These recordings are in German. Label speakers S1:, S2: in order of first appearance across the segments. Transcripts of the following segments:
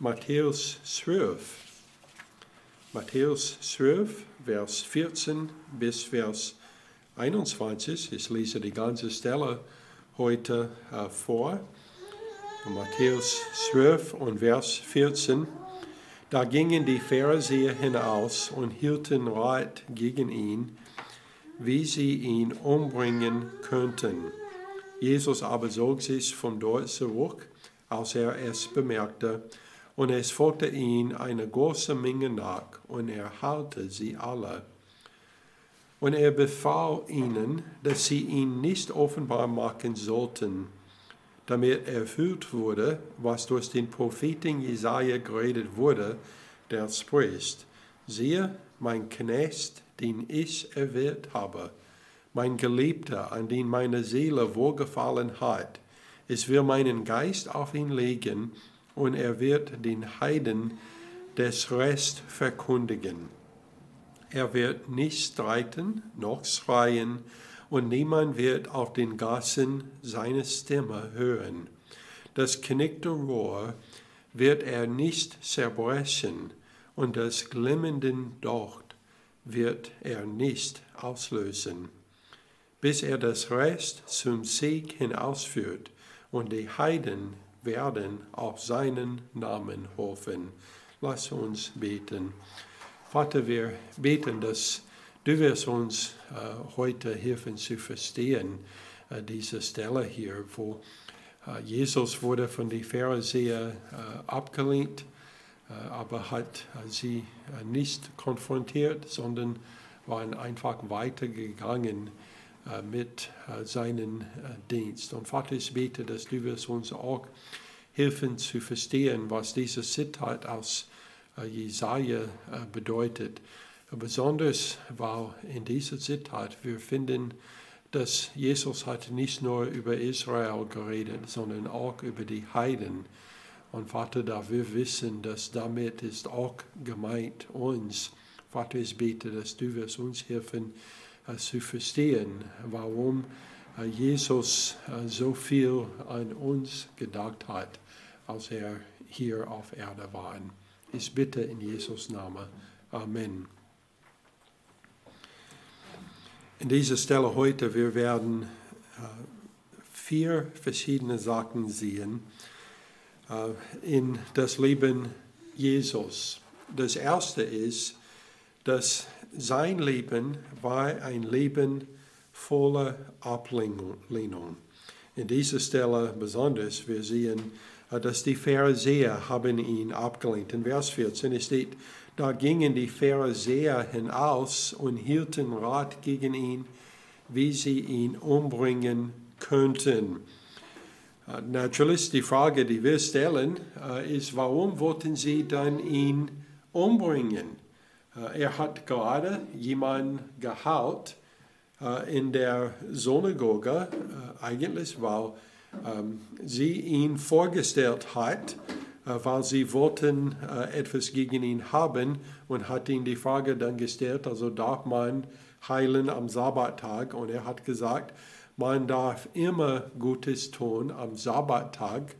S1: Matthäus 12. Matthäus 12, Vers 14 bis Vers 21. Ich lese die ganze Stelle heute äh, vor. Matthäus 12 und Vers 14. Da gingen die Pharisäer hinaus und hielten Rat gegen ihn, wie sie ihn umbringen könnten. Jesus aber zog sich von dort zurück, als er es bemerkte, und es folgte ihm eine große Menge nach, und er heilte sie alle. Und er befahl ihnen, dass sie ihn nicht offenbar machen sollten, damit erfüllt wurde, was durch den Propheten Jesaja geredet wurde, der spricht: Siehe, mein Knecht, den ich erwählt habe, mein Geliebter, an den meine Seele wohlgefallen hat. Ich will meinen Geist auf ihn legen, und er wird den Heiden des Rest verkündigen. Er wird nicht streiten noch schreien, und niemand wird auf den Gassen seine Stimme hören. Das knickte Rohr wird er nicht zerbrechen, und das glimmenden Docht wird er nicht auslösen, bis er das Rest zum Sieg hinausführt und die Heiden werden auf seinen Namen hoffen. Lass uns beten. Vater, wir beten, dass du wirst uns äh, heute helfen zu verstehen, äh, diese Stelle hier, wo äh, Jesus wurde von den Pharisäern äh, abgelehnt, äh, aber hat äh, sie nicht konfrontiert, sondern waren einfach weitergegangen äh, mit äh, seinem äh, Dienst. Und Vater, ich bete, dass du wirst uns auch helfen zu verstehen, was diese Zitat aus Jesaja bedeutet. Besonders, weil in dieser Zitat wir finden, dass Jesus hat nicht nur über Israel geredet, sondern auch über die Heiden. Und Vater, da wir wissen, dass damit ist auch gemeint uns. Vater, ich bete, dass du wirst uns helfen, zu verstehen, warum äh, Jesus äh, so viel an uns gedacht hat, als er hier auf Erde war. Ich bitte in Jesus Namen. Amen. In dieser Stelle heute, wir werden äh, vier verschiedene Sachen sehen in das Leben Jesus. Das erste ist, dass sein Leben war ein Leben voller Ablehnung. In dieser Stelle besonders, wir sehen, äh, dass die Pharisäer haben ihn abgelehnt. In Vers 14 steht, da gingen die Pharisäer hinaus und hielten Rat gegen ihn, wie sie ihn umbringen könnten. Äh, natürlich, die Frage, die wir stellen, äh, ist, warum wollten sie dann ihn umbringen? Äh, er hat gerade jemanden gehaut äh, in der Synagoge, äh, eigentlich, weil ähm, sie ihn vorgestellt hat, weil sie wollten etwas gegen ihn haben und hat ihn die Frage dann gestellt, also darf man heilen am Sabbattag? Und er hat gesagt, man darf immer Gutes tun am Sabbattag.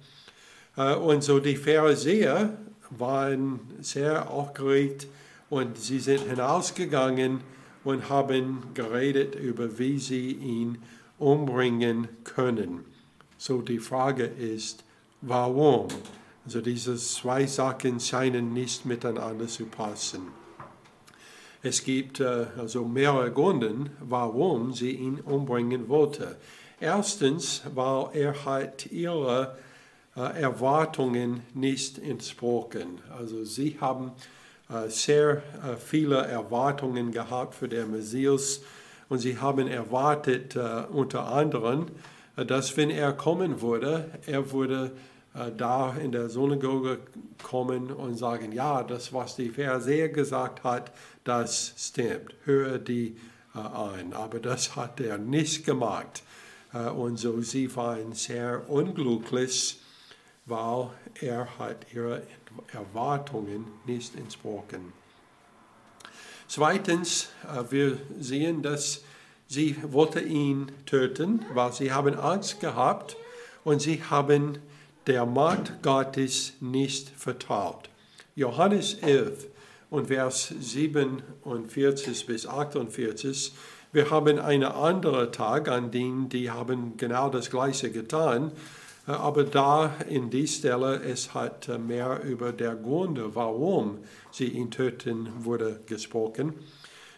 S1: Und so die Pharisäer waren sehr aufgeregt, und sie sind hinausgegangen und haben geredet über, wie sie ihn umbringen können. So die Frage ist, warum? Also diese zwei Sachen scheinen nicht miteinander zu passen. Es gibt äh, also mehrere Gründe, warum sie ihn umbringen wollte. Erstens, weil er hat ihre äh, Erwartungen nicht entsprochen. Also sie haben sehr äh, viele Erwartungen gehabt für den Messias und sie haben erwartet äh, unter anderem, dass wenn er kommen würde, er würde da in der Synagoge kommen und sagen, ja, das, was die Pharisäer gesagt hat, das stimmt, höre die ein. Aber das hat er nicht gemacht. Und so sie waren sehr unglücklich, weil er hat ihre Erwartungen nicht entsprochen. Zweitens, äh, wir sehen, dass sie wollte ihn töten, weil sie haben Angst gehabt und sie haben der Macht Gottes nicht vertraut. Johannes 11 und Vers 47 bis 48. Wir haben einen anderen Tag, an dem die haben genau das Gleiche getan. Äh, aber da in die Stelle, es hat äh, mehr über der Gründe, warum sie ihn töten, wurde gesprochen.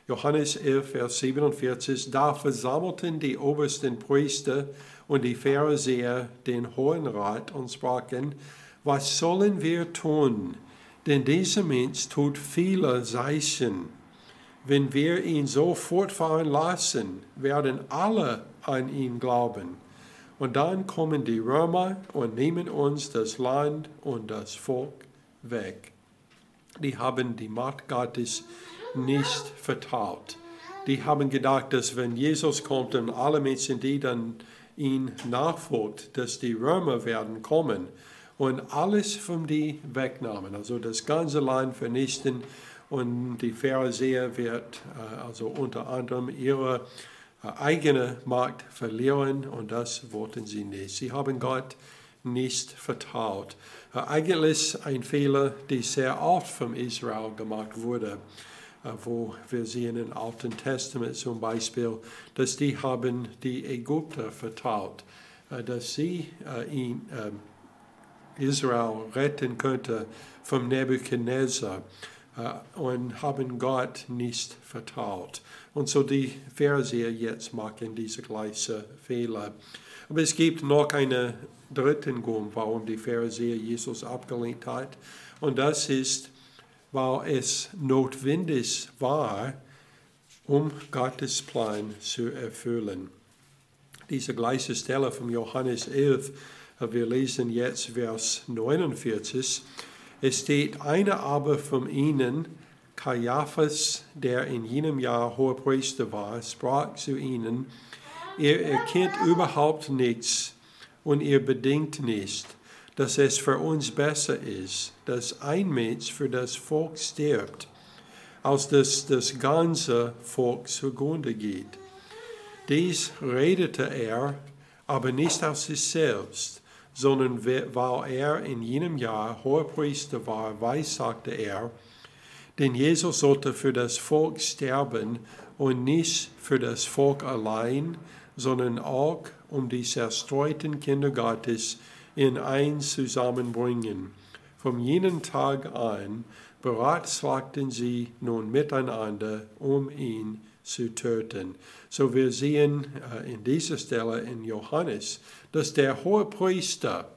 S1: Johannes 11, Vers 47, da versammelten die obersten Priester und die Pharisäer den Hohen Rat und sprachen, was sollen wir tun? Denn dieser Mensch tut viele Zeichen. Wenn wir ihn so fortfahren lassen, werden alle an ihn glauben. Und dann kommen die Römer und nehmen uns das Land und das Volk weg. Die haben die Macht Gottes nicht vertraut. Die haben gedacht, dass wenn Jesus kommt und alle Menschen, die dann ihn nachfolgt, dass die Römer werden kommen und alles von die wegnahmen, also das ganze Land vernichten und die Pharisäer wird äh, also unter anderem ihre eigene Macht verlieren und das wollten sie nicht. Sie haben Gott nicht vertraut. Eigentlich ein Fehler, der sehr oft von Israel gemacht wurde, wo wir sehen im Alten Testament zum Beispiel, dass die haben die Ägypter vertraut, dass sie ihn ähm, Israel retten könnte vom Nebuchadnezzar und haben Gott nicht vertraut. Und so die Pharisäer jetzt machen diese gleichen Fehler. Aber es gibt noch einen dritten Grund, warum die Pharisäer Jesus abgelehnt hat. Und das ist, weil es notwendig war, um Gottes Plan zu erfüllen. Diese gleiche Stelle von Johannes 11 wir lesen jetzt Vers 49. Es steht, einer aber von ihnen, Caiaphas, der in jenem Jahr Hohepriester war, sprach zu ihnen, ihr erkennt überhaupt nichts und ihr bedenkt nicht, dass es für uns besser ist, dass ein Mensch für das Volk stirbt, als dass das ganze Volk zugrunde geht. Dies redete er, aber nicht aus sich selbst, sondern weil er in jenem Jahr Hohepriester war, weissagte er, denn Jesus sollte für das Volk sterben und nicht für das Volk allein, sondern auch um die zerstreuten Kinder Gottes in eins zusammenbringen. Von jenem Tag an beratschlagten sie nun miteinander, um ihn zu töten. So wir sehen äh, in dieser Stelle in Johannes, dass der hohe Priester,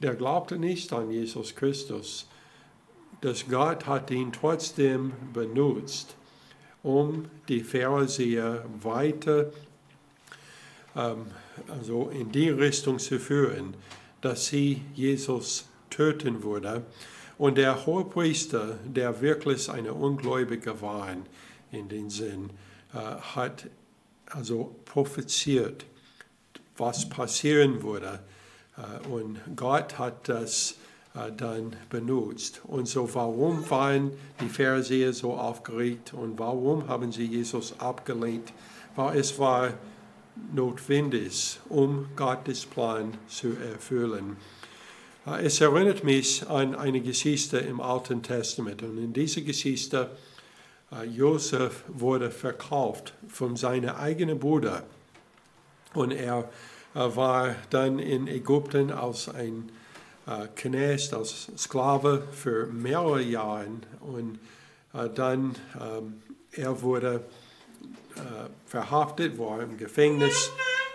S1: der glaubte nicht an Jesus Christus, dass Gott hat ihn trotzdem benutzt, um die Pharisäer weiter ähm, also in die Richtung zu führen, dass sie Jesus töten würde. Und der Hohepriester, der wirklich eine Ungläubige war in den Sinn, äh, hat also propheziert, was passieren würde. Äh, und Gott hat das dann benutzt. Und so, warum waren die Pharisäer so aufgeregt und warum haben sie Jesus abgelehnt? Weil es war notwendig, um Gottes Plan zu erfüllen. Äh, es erinnert mich an eine Geschichte im Alten Testament. Und in dieser Geschichte äh, Josef wurde verkauft von seinem eigenen Bruder und er äh, war dann in Ägypten als ein äh, Knecht, als Sklave für mehrere Jahre und dann ähm, er wurde verhaftet, war im Gefängnis,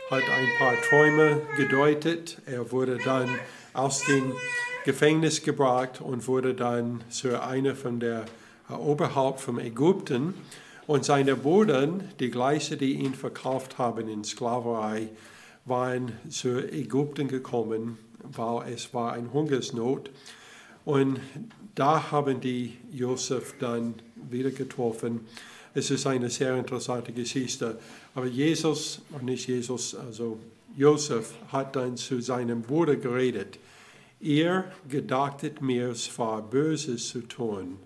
S1: hat ein paar Träume gedeutet. Er wurde dann aus dem Gefängnis gebracht und wurde dann zu einer von der Oberhaupt von Ägypten. Und seine Brüder, die gleichen, die ihn verkauft haben in Sklaverei, waren zu Ägypten gekommen, weil es war eine Hungersnot. Und da haben die Josef dann wieder getroffen. Es ist eine sehr interessante Geschichte. Aber Jesus, nicht Jesus, also Josef hat dann zu seinem Bruder geredet. Ihr gedachtet mir, es war Böses zu tun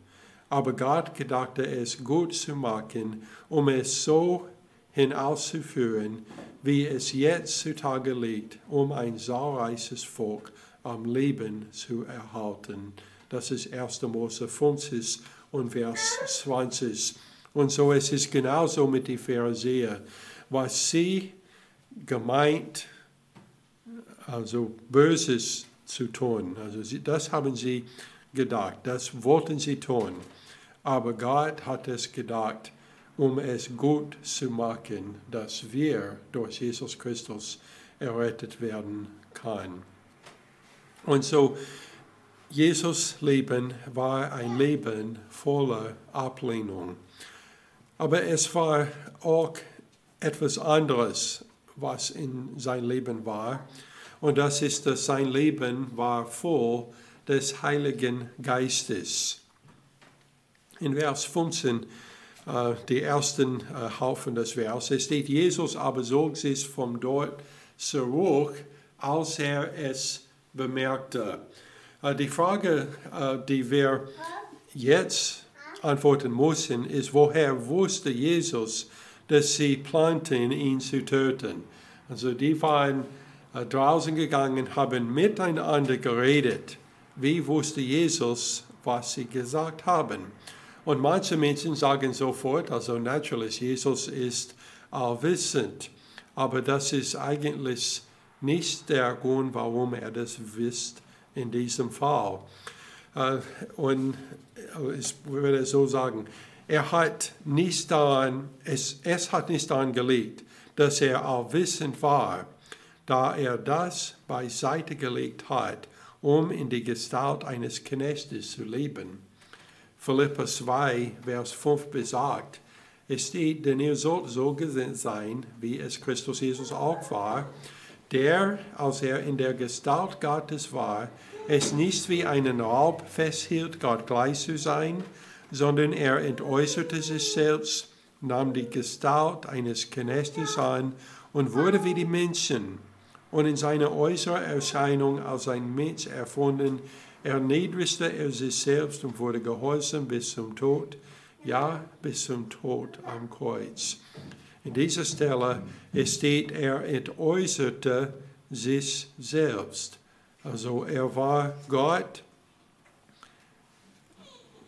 S1: aber Gott gedachte es gut zu machen, um es so hinauszuführen, wie es jetzt zutage liegt, um ein zahlreiches Volk am Leben zu erhalten. Das ist 1. Mose 50 und Vers 20. Und so ist es genauso mit den Pharisäern. Was sie gemeint, also Böses zu tun, also sie, das haben sie gedacht, das wollten sie tun. Aber Gott hat es gedacht, um es gut zu machen, dass wir durch Jesus Christus errettet werden können. Und so, Jesus Leben war ein Leben voller Ablehnung. Aber es war auch etwas anderes, was in sein Leben war. Und das ist, dass sein Leben war voll des Heiligen Geistes. In Vers 15, äh, die ersten äh, Haufen des Verses, steht, Jesus aber zog sich von dort zurück, als er es bemerkte. Äh, die Frage, äh, die wir jetzt antworten müssen, ist, woher wusste Jesus, dass sie planten, ihn zu töten? Also die waren äh, draußen gegangen, haben miteinander geredet. Wie wusste Jesus, was sie gesagt haben? Und manche Menschen sagen sofort, also natürlich, Jesus ist allwissend. Aber das ist eigentlich nicht der Grund, warum er das wisst in diesem Fall. Äh, und ich würde so sagen, er hat nicht daran, es, es hat nicht daran gelegt, dass er allwissend war, da er das beiseite gelegt hat, um in die Gestalt eines Knechtes zu leben. Philippa 2, Vers 5 besagt, es steht, denn ihr sollt so gesinnt sein, wie es Christus Jesus auch war, der, als er in der Gestalt Gottes war, es nicht wie einen Raub festhielt, Gott gleich zu sein, sondern er entäußerte sich selbst, nahm die Gestalt eines Knechtes an und wurde wie die Menschen. Und in seiner äußeren Erscheinung als ein Mensch erfunden, erniedrigte er sich selbst und wurde gehorsam bis zum Tod, ja, bis zum Tod am Kreuz. In dieser Stelle steht, er entäußerte sich selbst. Also er war Gott,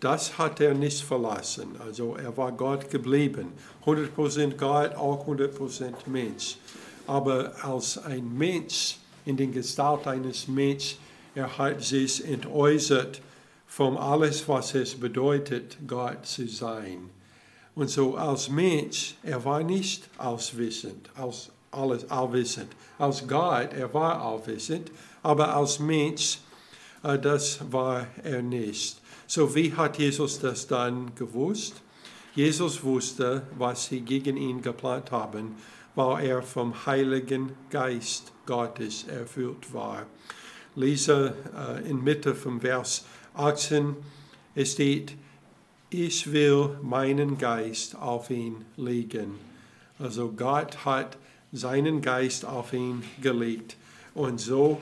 S1: das hat er nicht verlassen. Also er war Gott geblieben. 100% Gott, auch 100% Mensch. Aber als ein Mensch, in der Gestalt eines Menschen, er hat sich entäußert von alles, was es bedeutet, Gott zu sein. Und so als Mensch, er war nicht allwissend, als alles allwissend. Als Gott, er war allwissend, aber als Mensch, äh, das war er nicht. So wie hat Jesus das dann gewusst? Jesus wusste, was sie gegen ihn geplant haben, weil er vom Heiligen Geist Gottes erfüllt war. Lese äh, in Mitte vom Vers 18, es steht, ich will meinen Geist auf ihn legen. Also Gott hat seinen Geist auf ihn gelegt. Und so,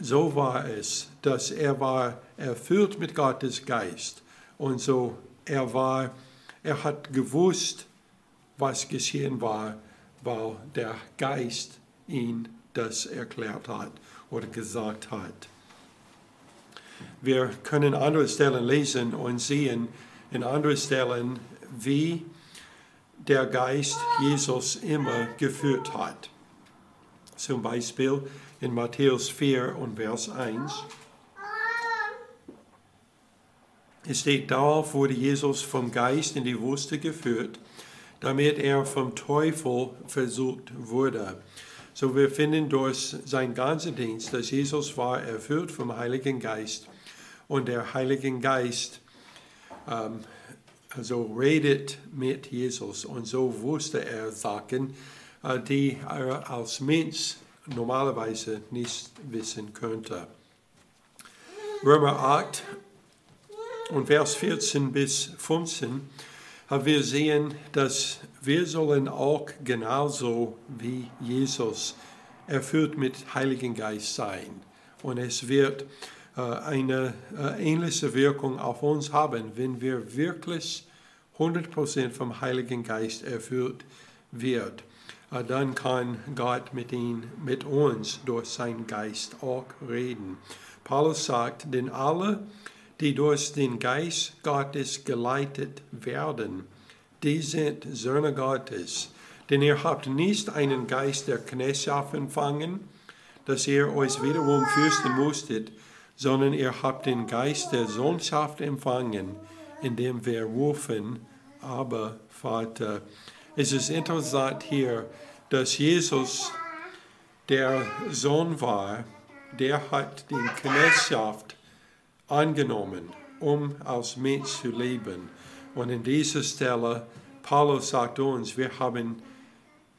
S1: so war es, dass er war erfüllt mit Gottes Geist. Und so er war, er hat gewusst, was geschehen war, weil der Geist ihn das erklärt hat oder gesagt hat. Wir können andere Stellen lesen und sehen in anderen Stellen, wie der Geist Jesus immer geführt hat. Zum Beispiel in Matthäus 4 und Vers 1. Es steht, darauf wurde Jesus vom Geist in die Wüste geführt, damit er vom Teufel versucht wurde. So wir finden durch seinen ganzen Dienst, dass Jesus war erfüllt vom Heiligen Geist und der Heilige Geist ähm, also redet mit Jesus und so wusste er Sachen, äh, die er als Mensch normalerweise nicht wissen könnte. Römer 8 und Vers 14 bis 15 wir sehen, dass wir sollen auch genauso wie Jesus erfüllt mit Heiligen Geist sein. Und es wird äh, eine äh, ähnliche Wirkung auf uns haben, wenn wir wirklich 100% vom Heiligen Geist erfüllt wird. äh, dann kann Gott mit, ihn, mit uns durch seinen Geist auch reden. Paulus sagt, denn alle, die durch den Geist Gottes geleitet werden, die sind Söhne Gottes. Denn ihr habt nicht einen Geist der Knechtschaft empfangen, dass ihr euch wiederum fürchten musstet, sondern ihr habt den Geist der Sohnschaft empfangen, in dem wir rufen, aber Vater. Es ist interessant hier, dass Jesus der Sohn war, der hat die Knechtschaft angenommen, um als Mensch zu leben. Und in dieser Stelle, Paulus sagt uns, wir haben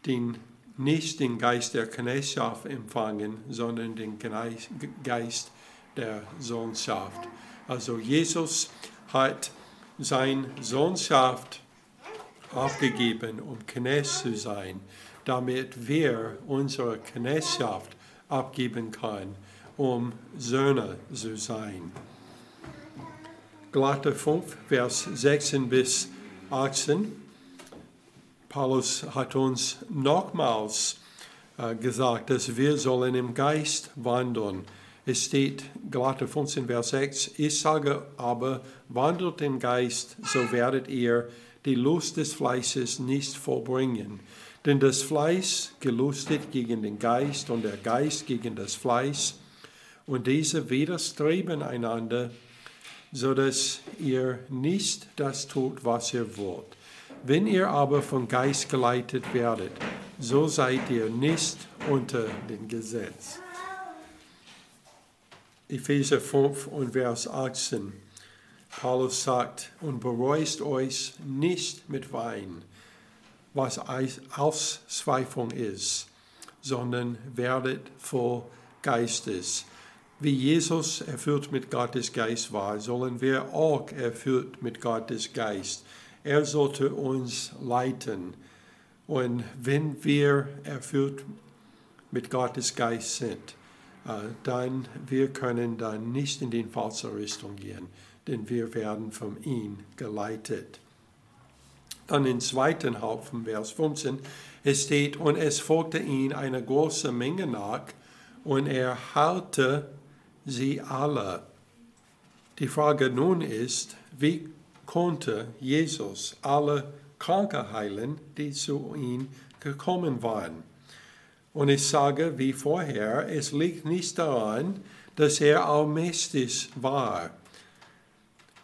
S1: den, nicht den Geist der Knechtschaft empfangen, sondern den Geist der Sohnschaft. Also Jesus hat seine Sohnschaft aufgegeben, um Knecht zu sein, damit wir unsere Knechtschaft abgeben können, um Söhne zu sein. Galater 5, Vers 16 bis 18. Paulus hat uns nochmals äh, gesagt, dass wir sollen im Geist wandeln. Es steht, Galater 15, Vers 6, ich sage aber, wandelt im Geist, so werdet ihr die Lust des Fleißes nicht vollbringen. Denn das Fleiß gelustet gegen den Geist und der Geist gegen das Fleiß. Und diese widerstreben einander, so dass ihr nicht das tut, was ihr wollt. Wenn ihr aber vom Geist geleitet werdet, so seid ihr nicht unter dem Gesetz. Epheser 5 und Vers 18. Paulus sagt, und bereust euch nicht mit Wein, was Auszweifung ist, sondern werdet voll Geistes wie Jesus erfüllt mit Gottes Geist war, sollen wir auch erfüllt mit Gottes Geist. Er sollte uns leiten. Und wenn wir erfüllt mit Gottes Geist sind, äh, dann wir können dann nicht in die falsche Richtung gehen, denn wir werden von ihm geleitet. Dann im zweiten Haufen, Vers 15, es steht, und es folgte ihm eine große Menge nach, und er halte sie alle. Die Frage nun ist, wie konnte Jesus alle Kranke heilen, die zu ihm gekommen waren? Und ich sage wie vorher, es liegt nicht daran, dass er allmächtig war,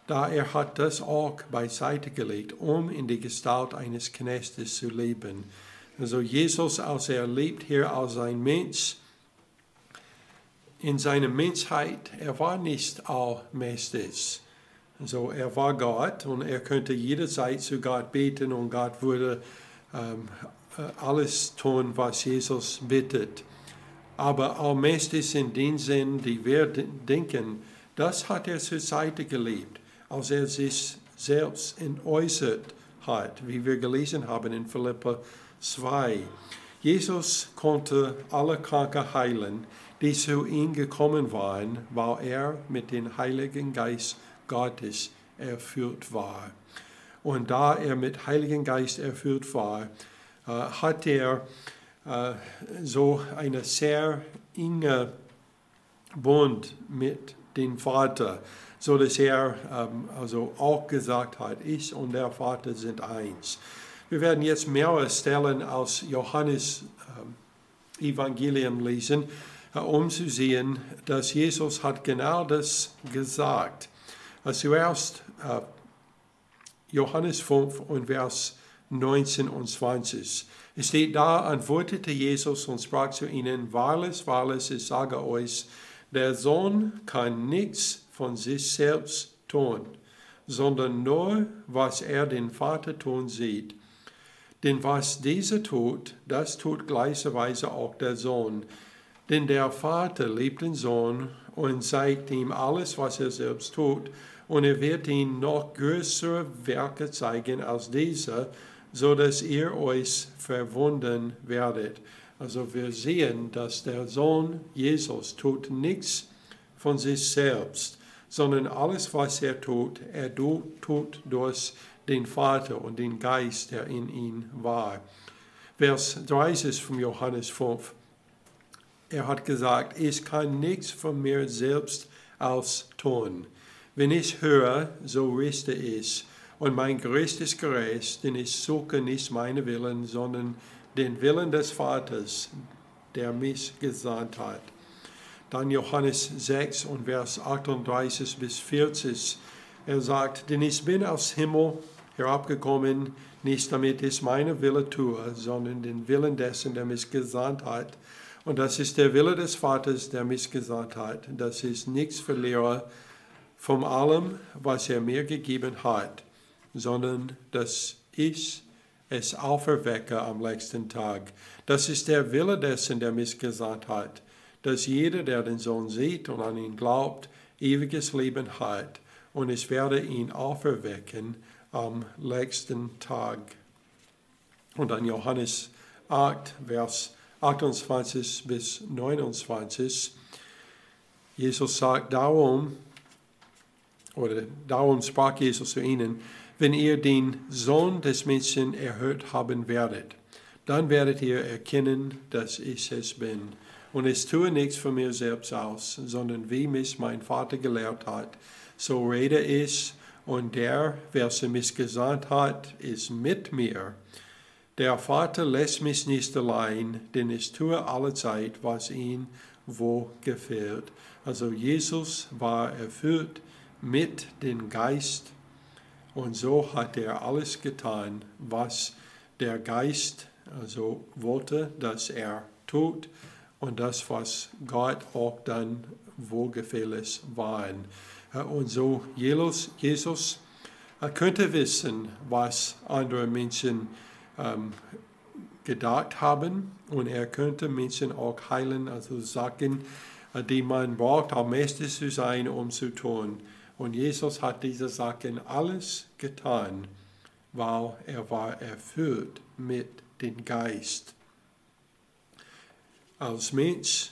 S1: da er hat das auch beiseite gelegt, um in die Gestalt eines Knechtes zu leben. Also Jesus, als er lebt hier als ein Mensch, in seiner Menschheit, er war nicht allmächtig. Also er war Gott und er könnte jederzeit zu Gott beten und Gott würde ähm, äh, alles tun, was Jesus bittet. Aber allmächtig in dem Sinn, die wir denken, das hat er zur Seite gelebt, als er sich selbst entäußert hat, wie wir gelesen haben in Philippa 2. Jesus konnte alle Kranke heilen, die zu ihm gekommen waren, weil er mit dem Heiligen Geist Gottes erfüllt war. Und da er mit Heiligen Geist erfüllt war, äh, hat er äh, so eine sehr enge Bund mit dem Vater, so dass er ähm, also auch gesagt hat, ich und der Vater sind eins. Wir werden jetzt mehrere Stellen aus Johannes ähm, Evangelium lesen um zu sehen, dass Jesus hat genau das gesagt. Zuerst äh, Johannes 5 und Vers 19 und 20. Es steht da, antwortete Jesus und sprach zu ihnen, wahrlich, wahrlich, ich sage euch, der Sohn kann nichts von sich selbst tun, sondern nur, was er den Vater tun sieht. Denn was dieser tut, das tut gleicherweise auch der Sohn. Denn der Vater liebt den Sohn und zeigt ihm alles, was er selbst tut. Und er wird ihm noch größere Werke zeigen als diese, so dass ihr euch verwundern werdet. Also wir sehen, dass der Sohn Jesus tut nichts von sich selbst, sondern alles, was er tut, er tut durch den Vater und den Geist, der in ihm war. Vers 30 von Johannes 5. Er hat gesagt, ich kann nichts von mir selbst als tun. Wenn ich höre, so reste ich. Und mein Gerüst ist gerecht, denn ich suche nicht meine Willen, sondern den Willen des Vaters, der mich gesandt hat. Dann Johannes 6 und Vers 38 bis 40. Er sagt, denn ich bin aus Himmel herabgekommen, nicht damit ich meine Wille tue, sondern den Willen dessen, der mich gesandt hat. Und das ist der Wille des Vaters, der mich gesandt hat, dass ich nichts verliere von allem, was er mir gegeben hat, sondern dass ich es auferwecke am letzten Tag. Das ist der Wille dessen, der mich gesandt hat, dass jeder, der den Sohn sieht und an ihn glaubt, ewiges Leben hat. Und ich werde ihn auferwecken am letzten Tag. Und dann Johannes 8, Vers 28 bis 29. Jesus sagt darum, oder darum sprach Jesus zu ihnen, wenn ihr den Sohn des Menschen erhört haben werdet, dann werdet ihr erkennen, dass ich es bin. Und ich tue nichts von mir selbst aus, sondern wie mich mein Vater gelehrt hat, so rede ich, und der, welcher mich gesandt hat, ist mit mir. Der Vater lässt mich nicht allein, denn ich tue alle Zeit, was ihm wo gefällt. Also Jesus war erfüllt mit dem Geist und so hat er alles getan, was der Geist also wollte, dass er tut und das, was Gott auch dann wohlgefällig war. Und so Jesus, Jesus könnte wissen, was andere Menschen ähm, gedacht haben und er könnte Menschen auch heilen, also Sachen, äh, die man braucht, am meisten zu sein, um zu tun. Und Jesus hat diese Sachen alles getan, weil er war erfüllt mit dem Geist. Als Mensch,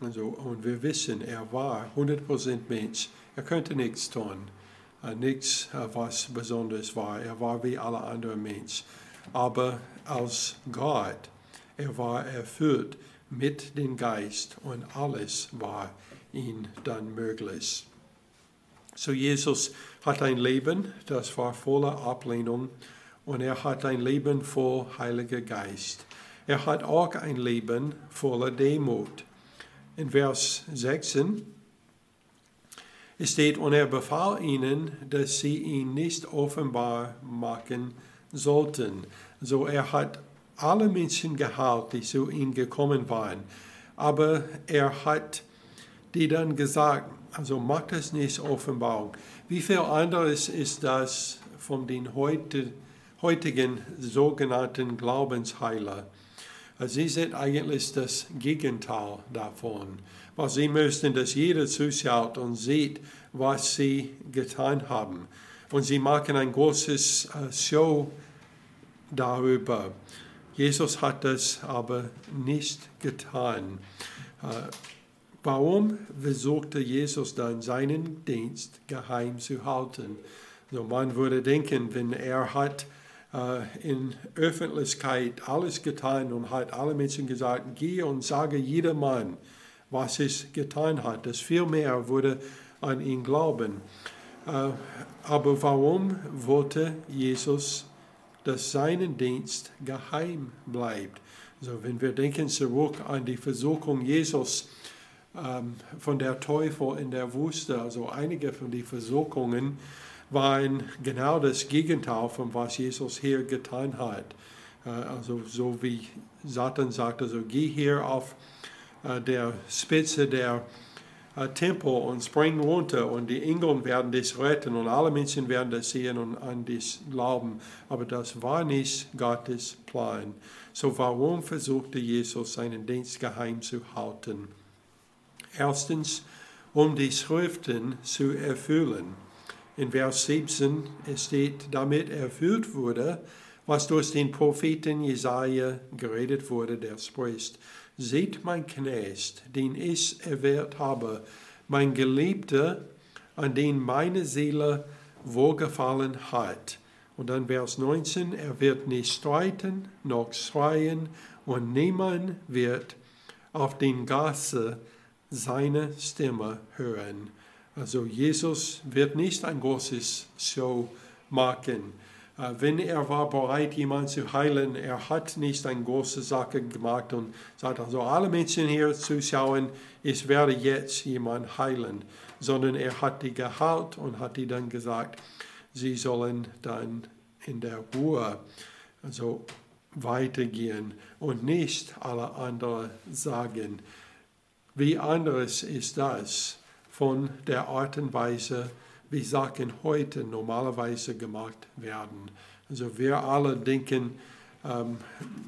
S1: also, und wir wissen, er war 100% Mensch. Er könnte nichts tun, äh, nichts, äh, was besonders war. Er war wie alle anderen Menschen. Aber als Gott, er war erfüllt mit dem Geist und alles war ihm dann möglich. So Jesus hat ein Leben, das war voller Ablehnung und er hat ein Leben voll Heiliger Geist. Er hat auch ein Leben voller Demut. In Vers 16 steht, und er befahl ihnen, dass sie ihn nicht offenbar machen sollten. So er hat alle Menschen geheilt, die zu ihm gekommen waren. Aber er hat die dann gesagt, also macht es nicht Offenbarung. Wie viel anderes ist das von den heute, heutigen sogenannten Glaubensheiler? Also sie sind eigentlich das Gegenteil davon. Was sie möchten, dass jeder zuschaut und sieht, was sie getan haben. Und sie machen ein großes äh, Show darüber. Jesus hat das aber nicht getan. Äh, Warum versuchte Jesus dann seinen Dienst geheim zu halten? So man würde denken, wenn er hat äh, in Öffentlichkeit alles getan und hat alle Menschen gesagt, geh und sage jedermann, was es getan hat, dass viel mehr würde an ihn glauben. Äh, aber warum wollte Jesus, dass sein Dienst geheim bleibt? So, wenn wir denken zurück an die Versuchung Jesus, ähm, von der Teufel in der Wüste. Also einige von den Versuchungen waren genau das Gegenteil von was Jesus hier getan hat. Äh, also so wie Satan sagte, also geh hier auf äh, der Spitze der Tempel und spring runter und die Engel werden dich retten und alle Menschen werden das sehen und an dich glauben. Aber das war nicht Gottes Plan. So warum versuchte Jesus seinen Dienst geheim zu halten? Erstens, um die Schriften zu erfüllen. In Vers 17 steht, damit erfüllt wurde, was durch den Propheten Jesaja geredet wurde, der spricht: Seht mein Knecht, den ich erwählt habe, mein Geliebter, an den meine Seele wohlgefallen hat. Und dann Vers 19, er wird nicht streiten noch schreien und niemand wird auf den Gasse seine Stimme hören. Also Jesus wird nicht ein großes Show machen. Äh, wenn er war bereit, jemanden zu heilen, er hat nicht eine große Sache gemacht und sagt also, alle Menschen hier zuschauen, ich werde jetzt jemanden heilen, sondern er hat die geheilt und hat die dann gesagt, sie sollen dann in der Ruhe also weitergehen und nicht alle anderen sagen. Wie anderes ist das von der Art und Weise, wie Sachen heute normalerweise gemacht werden. Also wir alle denken ähm,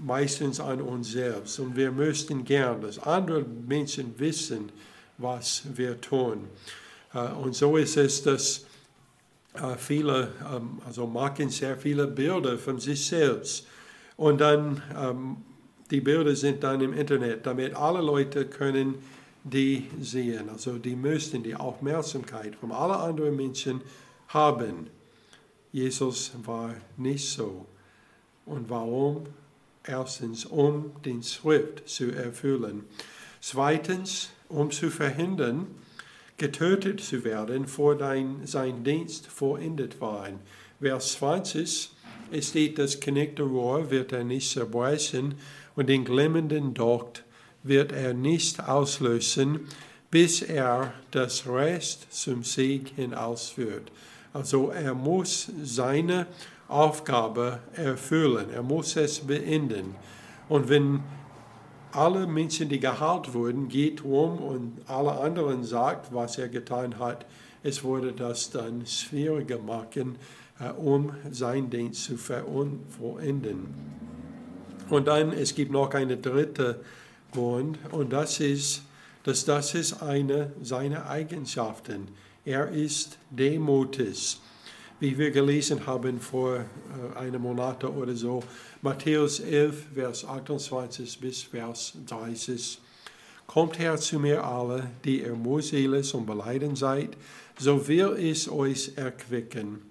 S1: meistens an uns selbst und wir möchten gern, dass andere Menschen wissen, was wir tun. Äh, und so ist es, dass äh, viele, ähm, also machen sehr viele Bilder von sich selbst. Und dann, ähm, die Bilder sind dann im Internet, damit alle Leute können die sehen. Also die müssen die Aufmerksamkeit von allen anderen Menschen haben. Jesus war nicht so. Und warum? Erstens, um den Schrift zu erfüllen. Zweitens, um zu verhindern, getötet zu werden, vor dein, sein Dienst vollendet war. Vers 20 es steht, das knickte Rohr wird er nicht zerbrechen und den glimmenden Docht wird er nicht auslösen, bis er das Rest zum Sieg hinausführt. Also er muss seine Aufgabe erfüllen, er muss es beenden. Und wenn alle Menschen, die geheilt wurden, geht um und alle anderen sagt, was er getan hat, es würde das dann schwieriger machen, äh, um sein Dienst zu vollenden. Und dann, es gibt noch eine dritte Grund, und das ist, dass das ist eine seiner Eigenschaften. Er ist demutig. Wie wir gelesen haben vor äh, einem Monat oder so, Matthäus 11, Vers 28 bis Vers 30. Kommt her zu mir alle, die ihr mühselig und beleiden seid, so will ich euch erquicken.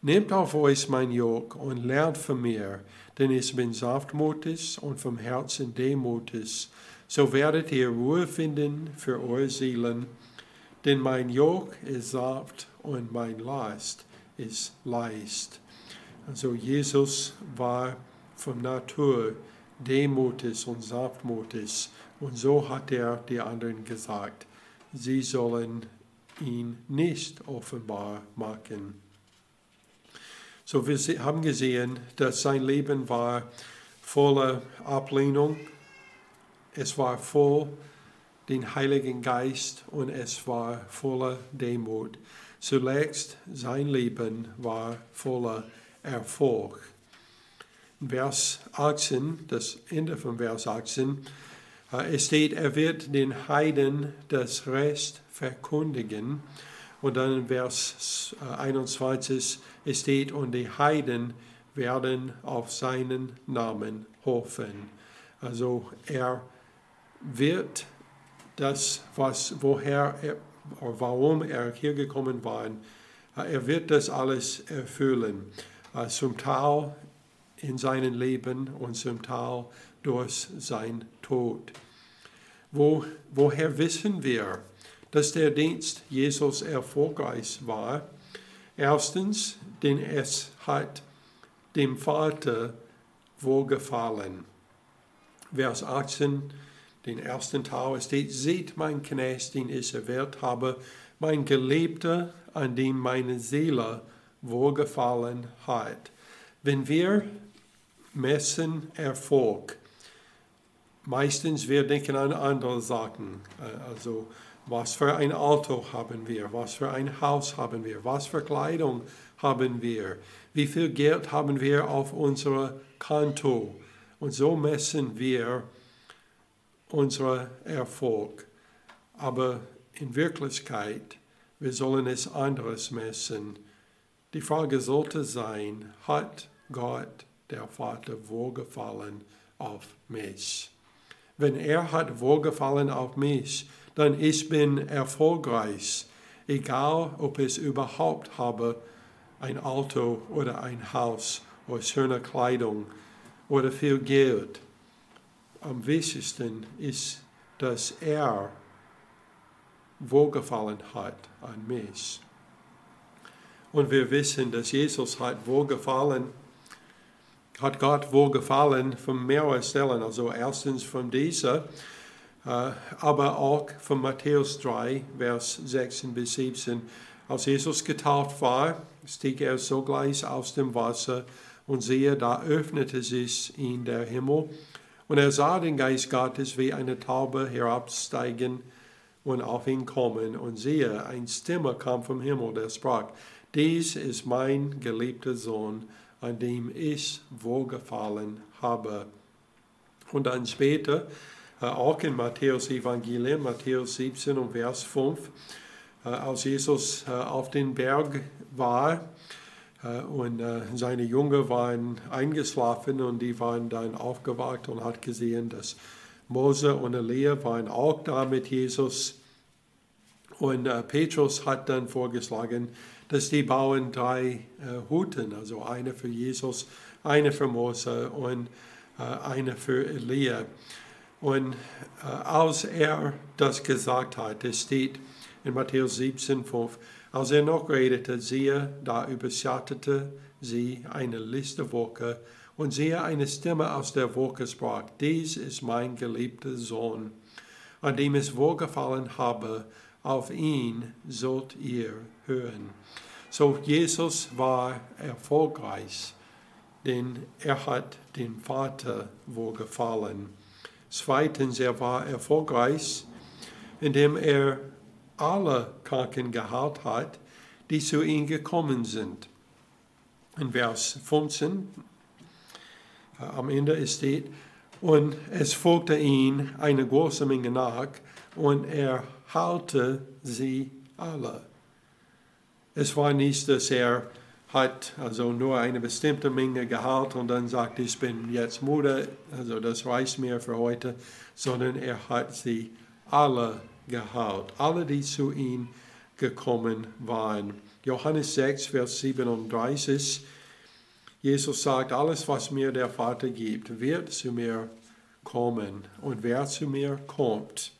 S1: Nehmt auf euch mein Jog und lernt von mir, denn ich bin sanftmutig und vom Herzen demutig. So werdet ihr Ruhe finden für eure Seelen, denn mein Jog ist sanft und mein Last ist leicht. Also Jesus war von Natur demutig und sanftmutig. Und so hat er die anderen gesagt, sie sollen ihn nicht offenbar machen. So wir haben gesehen, dass sein Leben war voller Ablehnung. Es war voll den Heiligen Geist und es war voller Demut. Zuletzt sein Leben war voller Erfolg. Vers 18, das Ende von Vers 18, äh, es steht, er wird den Heiden das Rest verkündigen. Und dann in Vers 21, äh, es steht, und die Heiden werden auf seinen Namen hoffen. Also er wird das, was, woher er, warum er hier gekommen war, äh, er wird das alles erfüllen. Zum Teil in seinem Leben und zum Teil durch sein Tod. Wo, woher wissen wir, dass der Dienst Jesus erfolgreich war? Erstens, denn es hat dem Vater wohlgefallen. Vers 18, den ersten Teil steht, seht mein Knecht, den ich erwählt habe, mein Geliebter, an dem meine Seele wohlgefallen hat. Wenn wir messen Erfolg. Meistens wir denken an andere Sachen. Äh, also was für ein Auto haben wir, was für ein Haus haben wir, was für Kleidung haben wir, wie viel Geld haben wir auf unserem Konto. Und so messen wir unseren Erfolg. Aber in Wirklichkeit, wir sollen es anderes messen. Die Frage sollte sein, hat Gott der Vater wohlgefallen auf mich. Wenn er hat wohlgefallen auf mich, dann ich bin erfolgreich, egal ob ich überhaupt habe ein Auto oder ein Haus oder schöne Kleidung oder viel Geld. Am wichtigsten ist, dass er wohlgefallen hat an mich. Und wir wissen, dass Jesus hat wohlgefallen, hat Gott wohlgefallen von mehreren Stellen. Also erstens von dieser, äh, aber auch von Matthäus 3, Vers 16 bis 17. Als Jesus getauft war, stieg er sogleich aus dem Wasser und siehe, da öffnete sich ihm der Himmel und er sah den Geist Gottes wie eine Taube herabsteigen und auf ihn kommen. Und siehe, ein Stimme kam vom Himmel, der sprach, dies ist mein geliebter Sohn, an dem ich wohlgefallen habe. Und dann später, äh, auch in Matthäus Evangelium, Matthäus 17 und Vers 5, äh, als Jesus äh, auf den Berg war und seine Jünger waren eingeschlafen und die waren dann aufgewacht und hat gesehen, dass Mose und Elia waren auch da mit Jesus. Und Petrus hat dann vorgeschlagen, dass die bauen drei Huten, also eine für Jesus, eine für Mose und eine für Elia. Und als er das gesagt hat, es steht, in Matthäus 17, 5. Als er noch redete, siehe, da überschattete sie eine Liste Wolke und siehe, eine Stimme aus der Wolke sprach, dies ist mein geliebter Sohn, an dem es wohlgefallen habe, auf ihn sollt ihr hören. So, Jesus war erfolgreich, denn er hat dem Vater wohlgefallen. Zweitens, er war erfolgreich, indem er alle Kranken geheilt hat, die zu ihm gekommen sind. In Vers 15 äh, am Ende steht, und es folgte ihm eine große Menge nach, und er heilte sie alle. Es war nicht, dass er hat also nur eine bestimmte Menge geheilt und dann sagt, ich bin jetzt müde, also das reicht mir für heute, sondern er hat sie alle geheilt. Alle, die zu ihm gekommen waren. Johannes 6, Vers 37. Jesus sagt, alles, was mir der Vater gibt, wird zu mir kommen. Und wer zu mir kommt,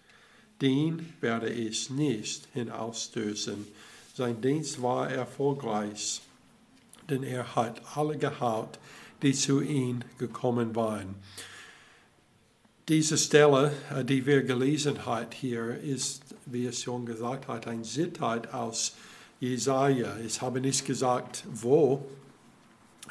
S1: den werde ich nicht hinausstößen. Sein Dienst war erfolgreich, denn er hat alle geheilt, die zu ihm gekommen waren. Diese Stelle, äh, die wir gelesen haben hier, ist, wie es schon gesagt hat, ein Zitat aus Jesaja. Ich habe nicht gesagt, wo.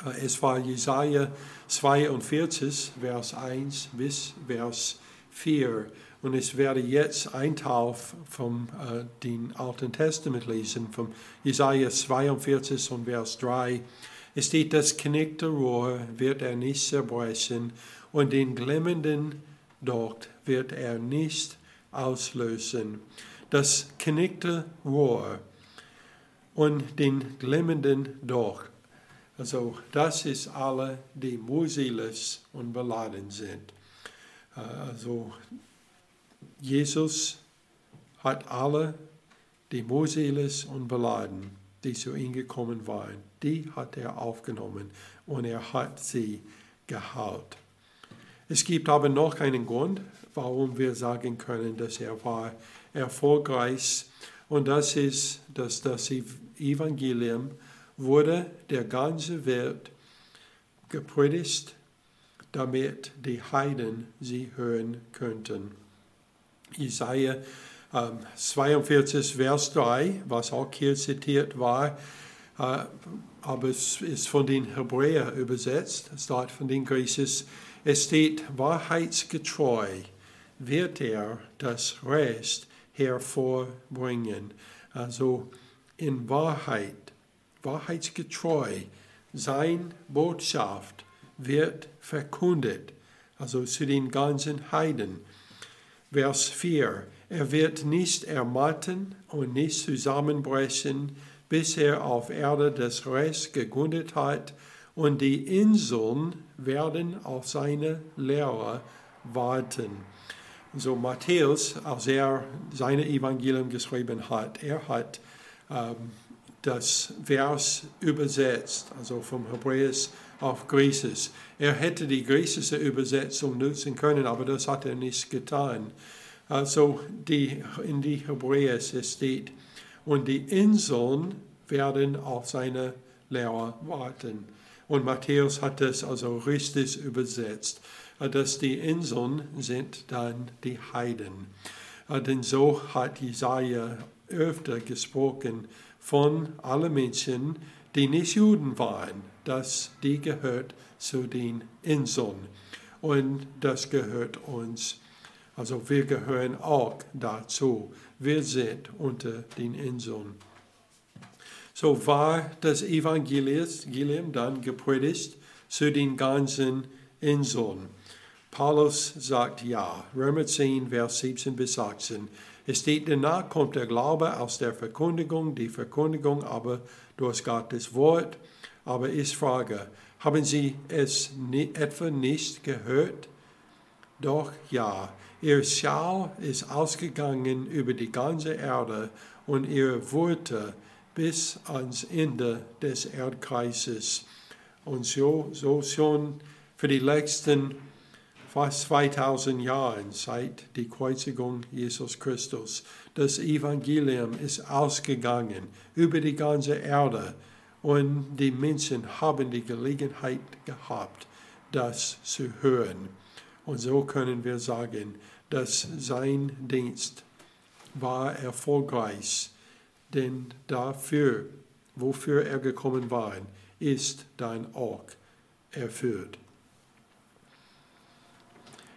S1: Äh, es war Jesaja 42, Vers 1 bis Vers 4. Und ich werde jetzt ein Teil vom äh, den Alten Testament lesen, vom Jesaja 42 und Vers 3. Es steht, das knickte Rohr wird er nicht zerbrechen und den glimmenden dort wird er nicht auslösen. Das knickte Rohr und den glimmenden Doch. Also das ist alle, die muselos und beladen sind. Äh, also Jesus hat alle, die muselos und beladen, die zu ihm gekommen waren, die hat er aufgenommen und er hat sie geheilt. Es gibt aber noch keinen Grund, warum wir sagen können, dass er war erfolgreich. Und das ist, dass das Evangelium wurde der ganze Welt gepredigt, damit die Heiden sie hören könnten. Jesaja ähm, 42, Vers 3, was auch hier zitiert war, äh, aber es ist von den Hebräern übersetzt, es steht von den Griechisch, es steht, wahrheitsgetreu wird er das Recht hervorbringen. Also in Wahrheit, wahrheitsgetreu, sein Botschaft wird verkündet, also zu den ganzen Heiden. Vers 4, er wird nicht ermatten und nicht zusammenbrechen, bis er auf Erde das Recht gegründet hat und die Inseln werden auf seine Lehre warten. So Matthäus, als er seine Evangelium geschrieben hat, er hat ähm, das Vers übersetzt, also vom Hebräisch auf Griechisch. Er hätte die griechische Übersetzung nutzen können, aber das hat er nicht getan. Also die, in die Hebräische steht, und die Inseln werden auf seine Lehre warten. Und Matthäus hat es also richtig übersetzt, dass die Inseln sind dann die Heiden. Denn so hat Jesaja öfter gesprochen von allen Menschen, die nicht Juden waren, dass die gehört zu den Inseln. Und das gehört uns. Also wir gehören auch dazu. Wir sind unter den Inseln. So war das Evangelium dann gepredigt zu den ganzen Inseln. Paulus sagt ja, Römer 10, Vers 17 bis 18. Es steht, danach kommt der Glaube aus der Verkündigung, die Verkündigung aber durch Gottes Wort. Aber ich frage, haben Sie es etwa nicht gehört? Doch ja, ihr Schall ist ausgegangen über die ganze Erde und ihre Worte bis ans Ende des Erdkreises. Und so, so schon für die letzten fast 2000 Jahre seit der Kreuzigung Jesus Christus. Das Evangelium ist ausgegangen über die ganze Erde und die Menschen haben die Gelegenheit gehabt, das zu hören. Und so können wir sagen, dass sein Dienst war erfolgreich denn dafür, wofür er gekommen war, ist dein auch erfüllt.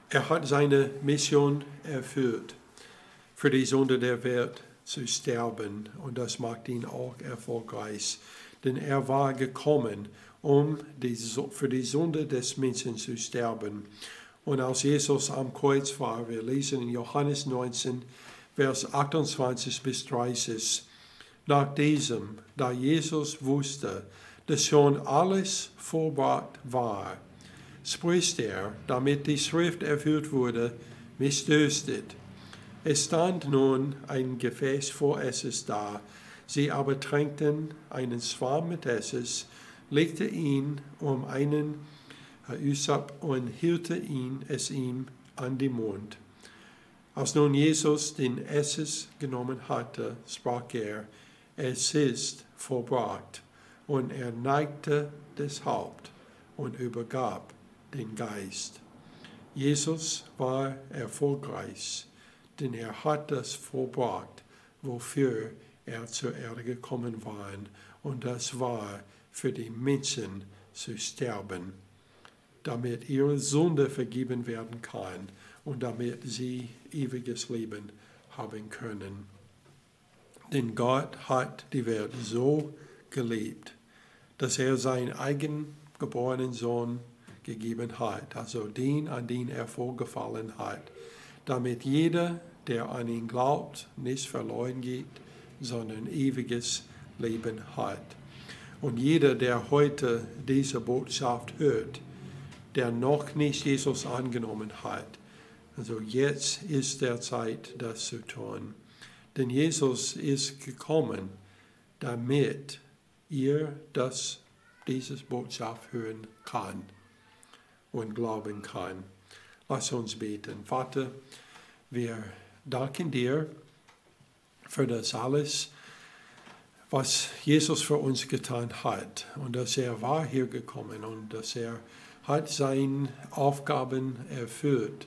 S1: Er hat seine Mission erfüllt, für die Sünde der Welt zu sterben und das macht ihn auch erfolgreich, denn er war gekommen, um die, für die Sünde des Menschen zu sterben. Und als Jesus am Kreuz war, wir lesen in Johannes 19, Vers 28 bis 30, nach diesem, da Jesus wusste, dass schon alles vollbracht war, spricht er, damit die Schrift erfüllt wurde, mich dürstet. Es stand nun ein Gefäß vor Esses da, sie aber tränkten einen Schwarm mit Esses, legte ihn um einen Üsab und hielt ihn es ihm an den Mund. Als nun Jesus den Esses genommen hatte, sprach er, es ist vollbracht. Und er neigte das Haupt und übergab den Geist. Jesus war erfolgreich, denn er hat das vollbracht, wofür er zur Erde gekommen war. Und das war für die Menschen zu sterben, damit ihre Sünde vergeben werden kann und damit sie ewiges Leben haben können. Denn Gott hat die Welt so geliebt, dass er seinen eigengeborenen Sohn gegeben hat, also den, an den er vorgefallen hat, damit jeder, der an ihn glaubt, nicht verloren geht, sondern ewiges Leben hat. Und jeder, der heute diese Botschaft hört, der noch nicht Jesus angenommen hat, also jetzt ist der Zeit, das zu tun. Denn Jesus ist gekommen, damit ihr das, dieses Botschaft hören kann und glauben kann. Lass uns beten. Vater, wir danken dir für das alles, was Jesus für uns getan hat und dass er war hier gekommen und dass er hat seine Aufgaben erfüllt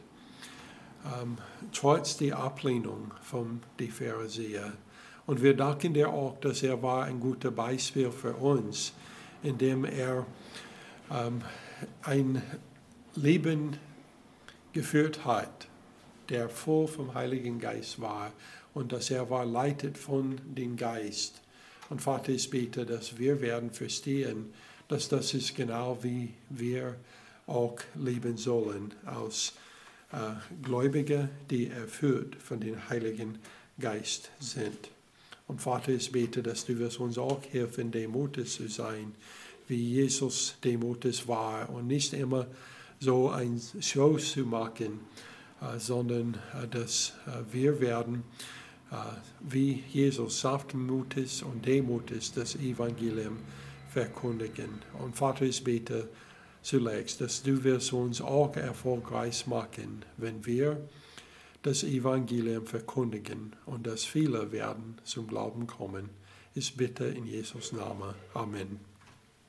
S1: ähm, trotz der Ablehnung von den Pharisäern. Und wir danken dir auch, dass er war ein guter Beispiel für uns, indem er ähm, ein Leben geführt hat, der voll vom Heiligen Geist war und dass er war leitet von dem Geist. Und Vater, ich bete, dass wir werden verstehen, dass das ist genau wie wir auch leben sollen als Gläubige, die erfüllt von dem Heiligen Geist sind. Und Vater, ich bete, dass du wirst uns auch helfen, demutig zu sein, wie Jesus demutig war und nicht immer so ein Show zu machen, äh, sondern äh, dass wir werden äh, wie Jesus sanftmutig und demutig das Evangelium verkündigen. Und Vater, ich bete zunächst, dass du wirst uns auch erfolgreich machen, wenn wir das Evangelium verkündigen und dass viele werden zum Glauben kommen. Ich bitte in Jesus Namen. Amen.